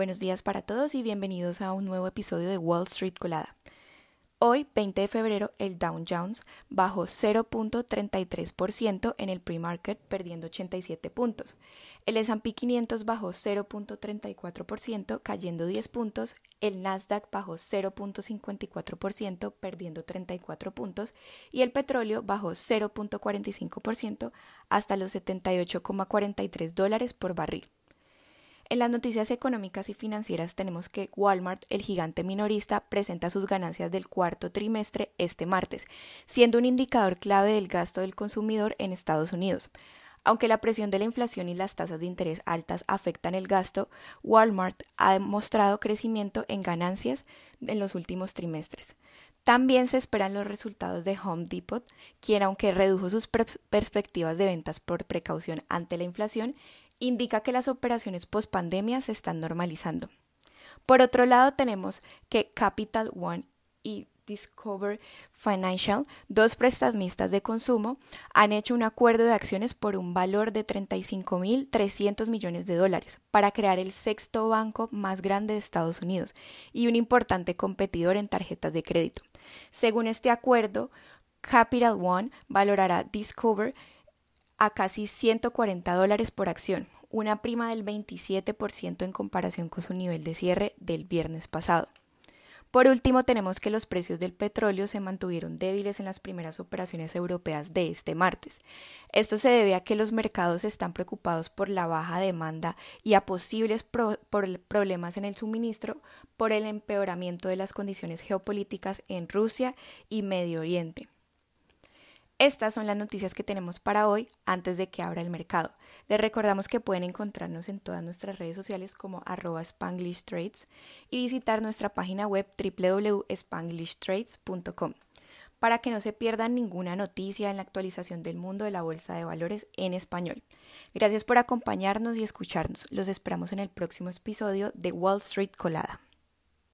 Buenos días para todos y bienvenidos a un nuevo episodio de Wall Street Colada. Hoy, 20 de febrero, el Dow Jones bajó 0.33% en el pre-market, perdiendo 87 puntos. El S&P 500 bajó 0.34%, cayendo 10 puntos. El Nasdaq bajó 0.54%, perdiendo 34 puntos. Y el petróleo bajó 0.45% hasta los 78,43 dólares por barril. En las noticias económicas y financieras tenemos que Walmart, el gigante minorista, presenta sus ganancias del cuarto trimestre este martes, siendo un indicador clave del gasto del consumidor en Estados Unidos. Aunque la presión de la inflación y las tasas de interés altas afectan el gasto, Walmart ha demostrado crecimiento en ganancias en los últimos trimestres. También se esperan los resultados de Home Depot, quien aunque redujo sus perspectivas de ventas por precaución ante la inflación, indica que las operaciones post pandemia se están normalizando. Por otro lado, tenemos que Capital One y Discover Financial, dos prestamistas de consumo, han hecho un acuerdo de acciones por un valor de 35.300 millones de dólares para crear el sexto banco más grande de Estados Unidos y un importante competidor en tarjetas de crédito. Según este acuerdo, Capital One valorará Discover a casi 140 dólares por acción, una prima del 27% en comparación con su nivel de cierre del viernes pasado. Por último, tenemos que los precios del petróleo se mantuvieron débiles en las primeras operaciones europeas de este martes. Esto se debe a que los mercados están preocupados por la baja demanda y a posibles problemas en el suministro por el empeoramiento de las condiciones geopolíticas en Rusia y Medio Oriente. Estas son las noticias que tenemos para hoy antes de que abra el mercado. Les recordamos que pueden encontrarnos en todas nuestras redes sociales como arroba Spanglish Trades y visitar nuestra página web www.spanglishtrades.com para que no se pierdan ninguna noticia en la actualización del mundo de la bolsa de valores en español. Gracias por acompañarnos y escucharnos. Los esperamos en el próximo episodio de Wall Street Colada.